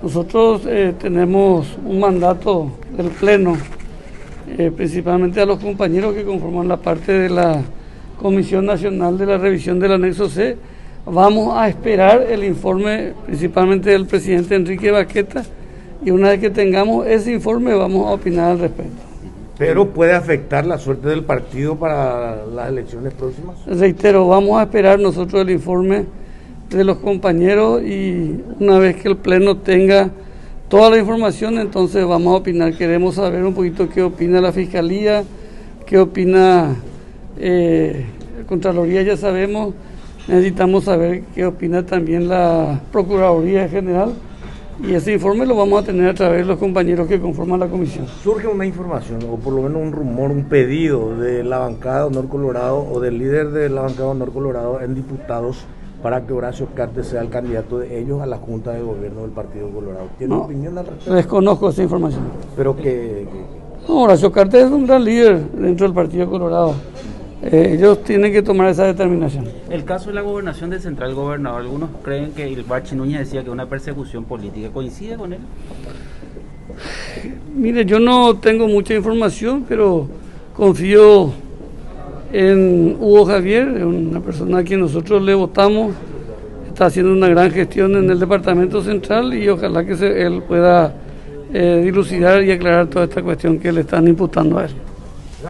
Nosotros eh, tenemos un mandato del Pleno, eh, principalmente a los compañeros que conforman la parte de la Comisión Nacional de la Revisión del Anexo C. Vamos a esperar el informe principalmente del presidente Enrique Baqueta y una vez que tengamos ese informe vamos a opinar al respecto. ¿Pero puede afectar la suerte del partido para las elecciones próximas? Reitero, vamos a esperar nosotros el informe de los compañeros y una vez que el Pleno tenga toda la información, entonces vamos a opinar. Queremos saber un poquito qué opina la Fiscalía, qué opina eh, Contraloría, ya sabemos. Necesitamos saber qué opina también la Procuraduría General y ese informe lo vamos a tener a través de los compañeros que conforman la comisión. Surge una información, o por lo menos un rumor, un pedido de la bancada Honor Colorado o del líder de la bancada Honor Colorado en diputados para que Horacio Cartes sea el candidato de ellos a la Junta de Gobierno del Partido Colorado. ¿Tiene opinión al respecto? Desconozco esa información. Pero que... No, Horacio Cartes es un gran líder dentro del Partido Colorado. Eh, ellos tienen que tomar esa determinación. El caso de la gobernación del central gobernador, algunos creen que el Barchi Núñez decía que una persecución política. ¿Coincide con él? Mire, yo no tengo mucha información, pero confío en Hugo Javier, una persona a quien nosotros le votamos, está haciendo una gran gestión en el Departamento Central y ojalá que él pueda eh, dilucidar y aclarar toda esta cuestión que le están imputando a él.